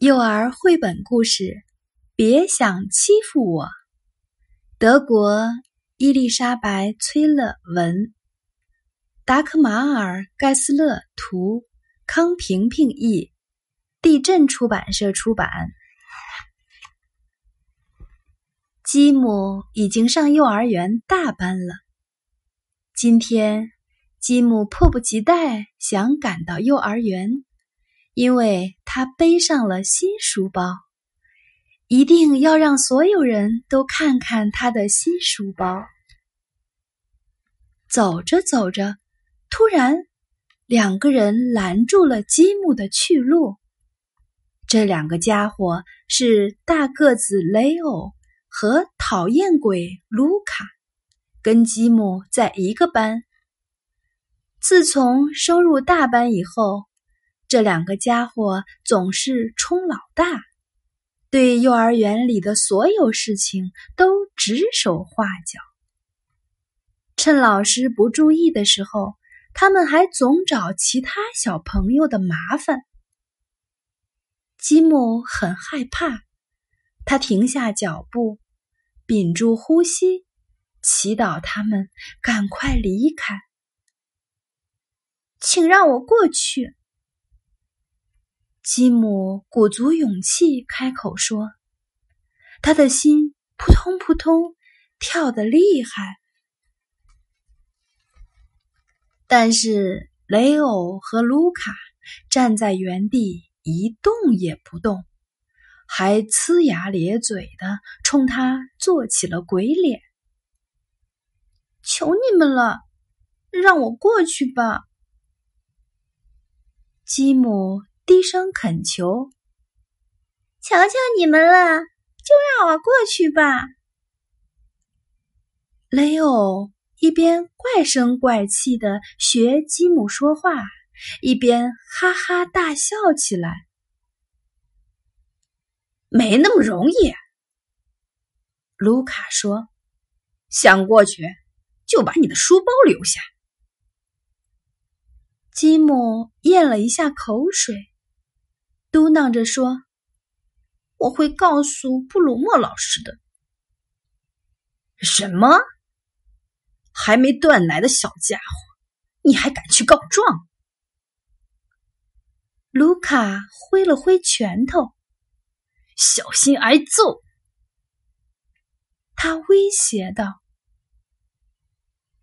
幼儿绘本故事，别想欺负我。德国伊丽莎白·崔勒文，达克马尔·盖斯勒图，康平平译，地震出版社出版。吉姆已经上幼儿园大班了。今天，吉姆迫不及待想赶到幼儿园。因为他背上了新书包，一定要让所有人都看看他的新书包。走着走着，突然两个人拦住了积木的去路。这两个家伙是大个子雷欧和讨厌鬼卢卡，跟积木在一个班。自从升入大班以后。这两个家伙总是充老大，对幼儿园里的所有事情都指手画脚。趁老师不注意的时候，他们还总找其他小朋友的麻烦。吉姆很害怕，他停下脚步，屏住呼吸，祈祷他们赶快离开。请让我过去。吉姆鼓足勇气开口说：“他的心扑通扑通跳得厉害。”但是雷欧和卢卡站在原地一动也不动，还呲牙咧嘴的冲他做起了鬼脸。“求你们了，让我过去吧！”吉姆。低声恳求：“求求你们了，就让我过去吧。”雷欧一边怪声怪气的学吉姆说话，一边哈哈大笑起来。“没那么容易。”卢卡说，“想过去，就把你的书包留下。”吉姆咽了一下口水。嘟囔着说：“我会告诉布鲁莫老师的。”什么？还没断奶的小家伙，你还敢去告状？卢卡挥了挥拳头，小心挨揍！他威胁道。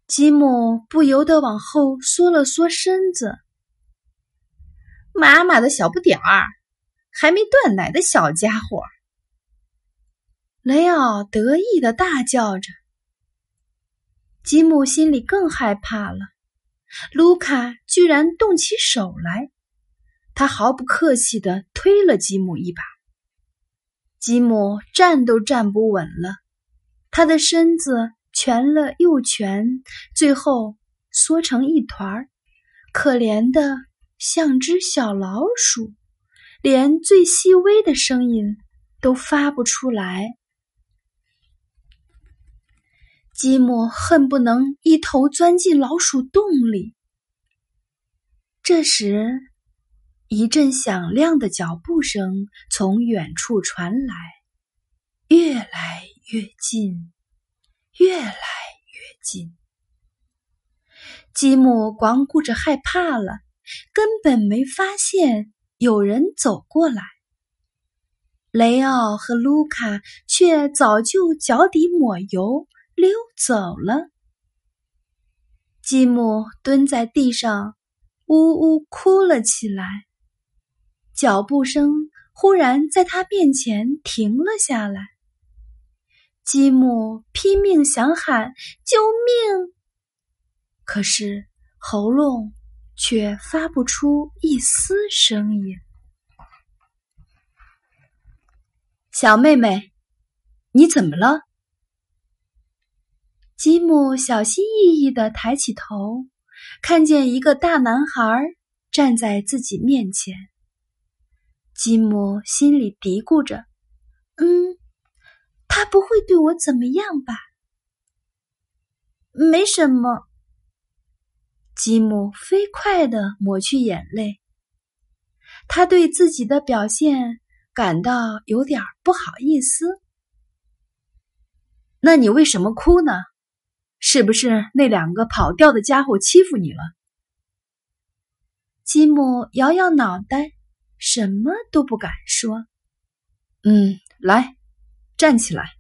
吉姆不由得往后缩了缩身子。妈妈的小不点儿。还没断奶的小家伙，雷奥得意的大叫着。吉姆心里更害怕了。卢卡居然动起手来，他毫不客气的推了吉姆一把。吉姆站都站不稳了，他的身子蜷了又蜷，最后缩成一团儿，可怜的像只小老鼠。连最细微的声音都发不出来，吉姆恨不能一头钻进老鼠洞里。这时，一阵响亮的脚步声从远处传来，越来越近，越来越近。吉姆光顾着害怕了，根本没发现。有人走过来，雷奥和卢卡却早就脚底抹油溜走了。吉姆蹲在地上，呜呜哭了起来。脚步声忽然在他面前停了下来。吉姆拼命想喊救命，可是喉咙。却发不出一丝声音。小妹妹，你怎么了？吉姆小心翼翼的抬起头，看见一个大男孩站在自己面前。吉姆心里嘀咕着：“嗯，他不会对我怎么样吧？没什么。”吉姆飞快的抹去眼泪，他对自己的表现感到有点不好意思。那你为什么哭呢？是不是那两个跑掉的家伙欺负你了？吉姆摇摇脑袋，什么都不敢说。嗯，来，站起来。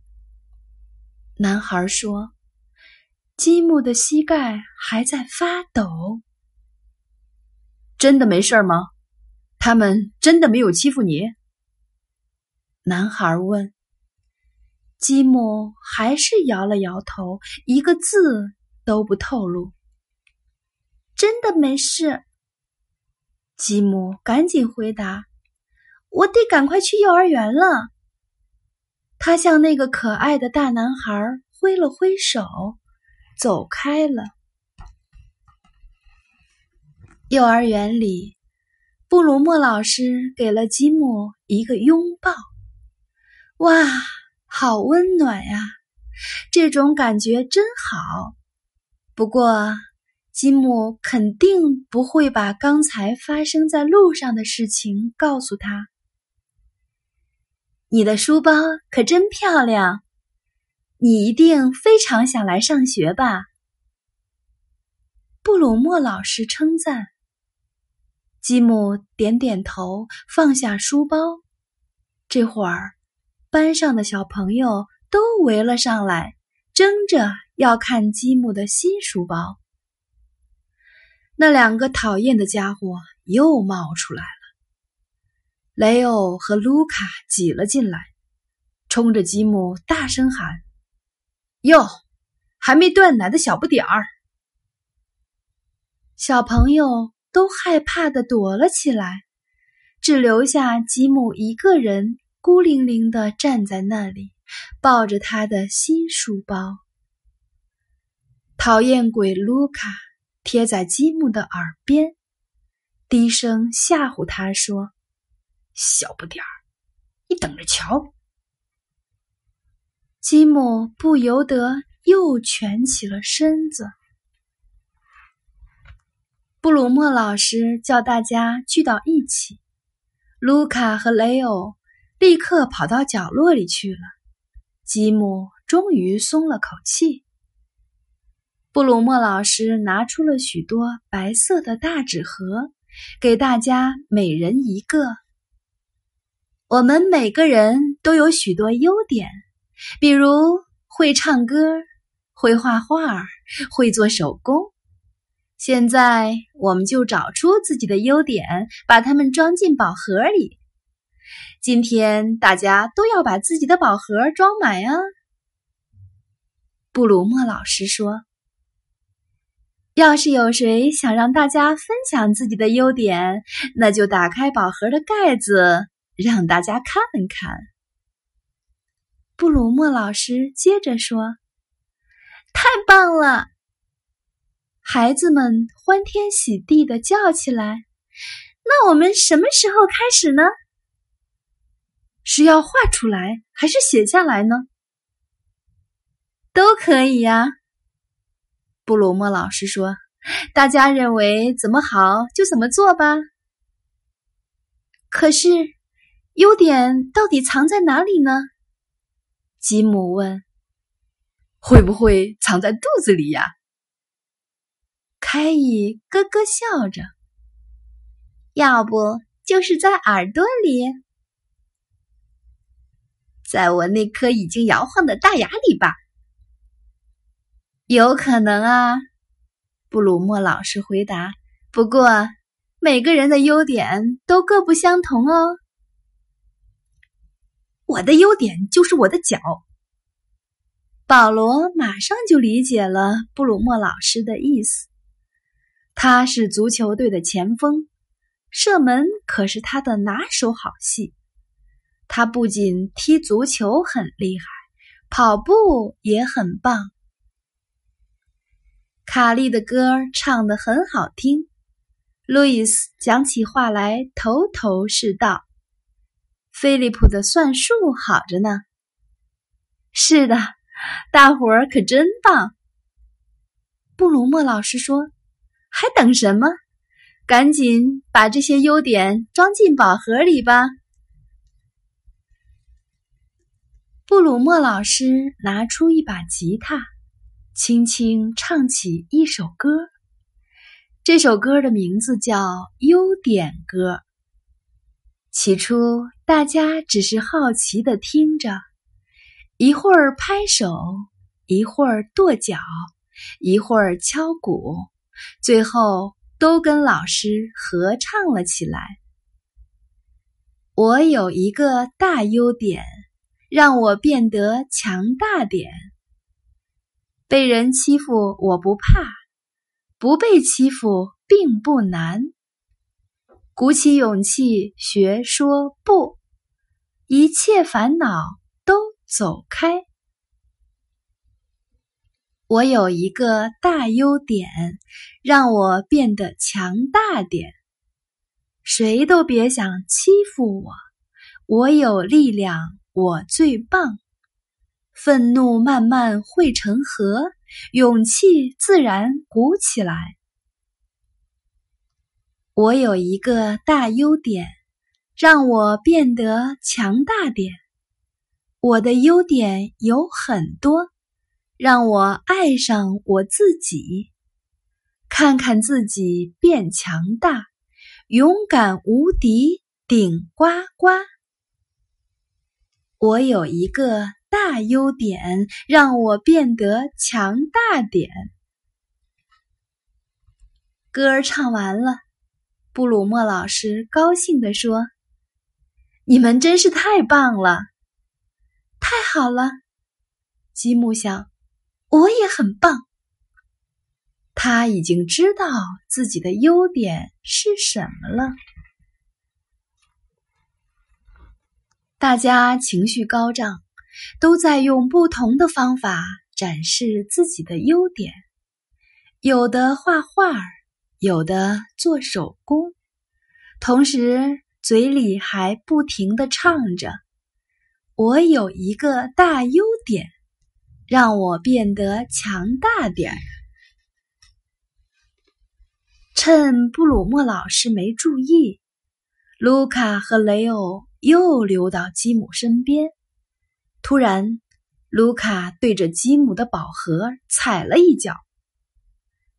男孩说：“吉姆的膝盖还在发抖。”真的没事吗？他们真的没有欺负你？男孩问。吉姆还是摇了摇头，一个字都不透露。真的没事。吉姆赶紧回答：“我得赶快去幼儿园了。”他向那个可爱的大男孩挥了挥手，走开了。幼儿园里，布鲁莫老师给了吉姆一个拥抱。哇，好温暖呀！这种感觉真好。不过，吉姆肯定不会把刚才发生在路上的事情告诉他。你的书包可真漂亮，你一定非常想来上学吧？布鲁莫老师称赞。吉姆点点头，放下书包。这会儿，班上的小朋友都围了上来，争着要看吉姆的新书包。那两个讨厌的家伙又冒出来了。雷欧和卢卡挤了进来，冲着吉姆大声喊：“哟，还没断奶的小不点儿！”小朋友都害怕的躲了起来，只留下吉姆一个人孤零零的站在那里，抱着他的新书包。讨厌鬼卢卡贴在吉姆的耳边，低声吓唬他说。小不点儿，你等着瞧！吉姆不由得又蜷起了身子。布鲁莫老师叫大家聚到一起，卢卡和雷欧立刻跑到角落里去了。吉姆终于松了口气。布鲁莫老师拿出了许多白色的大纸盒，给大家每人一个。我们每个人都有许多优点，比如会唱歌、会画画、会做手工。现在，我们就找出自己的优点，把它们装进宝盒里。今天，大家都要把自己的宝盒装满呀。布鲁莫老师说：“要是有谁想让大家分享自己的优点，那就打开宝盒的盖子。”让大家看看，布鲁莫老师接着说：“太棒了！”孩子们欢天喜地的叫起来：“那我们什么时候开始呢？是要画出来，还是写下来呢？都可以呀。”布鲁莫老师说：“大家认为怎么好就怎么做吧。”可是。优点到底藏在哪里呢？吉姆问。会不会藏在肚子里呀？凯伊咯咯笑着。要不就是在耳朵里，在我那颗已经摇晃的大牙里吧？有可能啊，布鲁莫老师回答。不过每个人的优点都各不相同哦。我的优点就是我的脚。保罗马上就理解了布鲁莫老师的意思。他是足球队的前锋，射门可是他的拿手好戏。他不仅踢足球很厉害，跑步也很棒。卡利的歌唱得很好听，路易斯讲起话来头头是道。菲利普的算术好着呢。是的，大伙儿可真棒。布鲁莫老师说：“还等什么？赶紧把这些优点装进宝盒里吧。”布鲁莫老师拿出一把吉他，轻轻唱起一首歌。这首歌的名字叫《优点歌》。起初，大家只是好奇的听着，一会儿拍手，一会儿跺脚，一会儿敲鼓，最后都跟老师合唱了起来。我有一个大优点，让我变得强大点。被人欺负我不怕。不被欺负并不难，鼓起勇气学说不，一切烦恼都走开。我有一个大优点，让我变得强大点。谁都别想欺负我，我有力量，我最棒。愤怒慢慢汇成河。勇气自然鼓起来。我有一个大优点，让我变得强大点。我的优点有很多，让我爱上我自己。看看自己变强大，勇敢无敌，顶呱呱。我有一个。大优点让我变得强大点。歌唱完了，布鲁莫老师高兴地说：“你们真是太棒了，太好了。”吉姆想：“我也很棒。”他已经知道自己的优点是什么了。大家情绪高涨。都在用不同的方法展示自己的优点，有的画画，有的做手工，同时嘴里还不停的唱着：“我有一个大优点，让我变得强大点儿。”趁布鲁莫老师没注意，卢卡和雷欧又溜到吉姆身边。突然，卢卡对着吉姆的宝盒踩了一脚，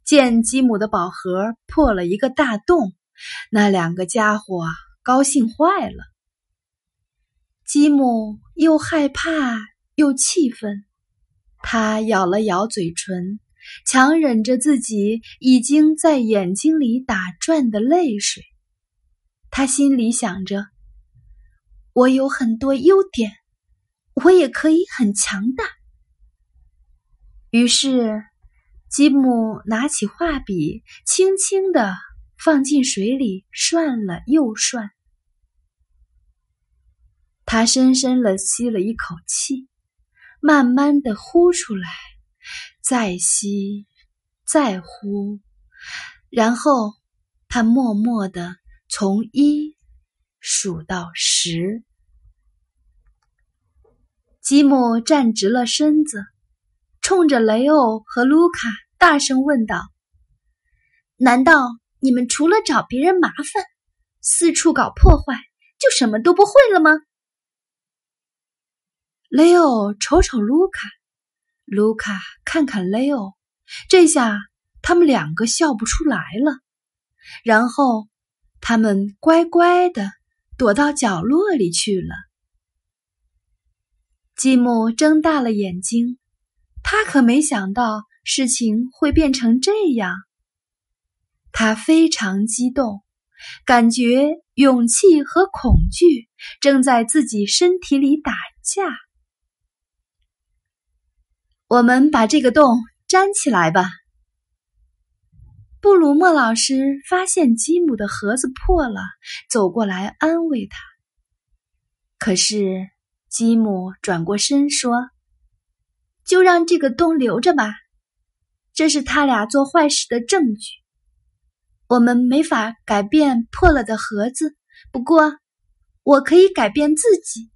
见吉姆的宝盒破了一个大洞，那两个家伙高兴坏了。吉姆又害怕又气愤，他咬了咬嘴唇，强忍着自己已经在眼睛里打转的泪水。他心里想着：“我有很多优点。”我也可以很强大。于是，吉姆拿起画笔，轻轻的放进水里涮了又涮。他深深的吸了一口气，慢慢的呼出来，再吸，再呼，然后他默默的从一数到十。吉姆站直了身子，冲着雷欧和卢卡大声问道：“难道你们除了找别人麻烦，四处搞破坏，就什么都不会了吗？”雷欧瞅瞅卢卡，卢卡看看雷欧，这下他们两个笑不出来了。然后他们乖乖的躲到角落里去了。吉姆睁大了眼睛，他可没想到事情会变成这样。他非常激动，感觉勇气和恐惧正在自己身体里打架。我们把这个洞粘起来吧。布鲁莫老师发现吉姆的盒子破了，走过来安慰他。可是。吉姆转过身说：“就让这个洞留着吧，这是他俩做坏事的证据。我们没法改变破了的盒子，不过我可以改变自己，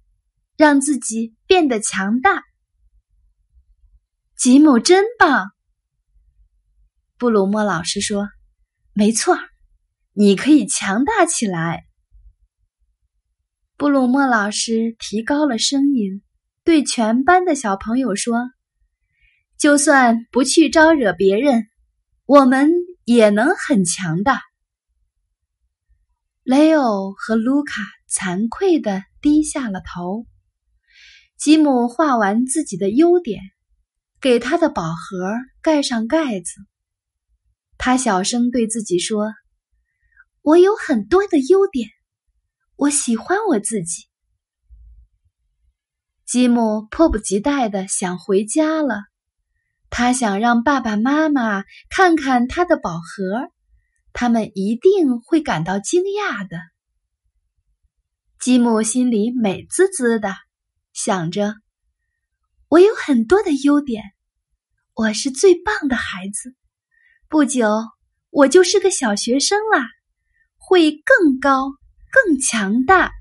让自己变得强大。”吉姆真棒，布鲁莫老师说：“没错，你可以强大起来。”布鲁莫老师提高了声音：“对全班的小朋友说：“就算不去招惹别人，我们也能很强大。”雷欧和卢卡惭愧的低下了头。吉姆画完自己的优点，给他的宝盒盖上盖子。他小声对自己说：“我有很多的优点，我喜欢我自己。”吉姆迫不及待的想回家了，他想让爸爸妈妈看看他的宝盒，他们一定会感到惊讶的。吉姆心里美滋滋的，想着：“我有很多的优点，我是最棒的孩子。不久，我就是个小学生啦，会更高、更强大。”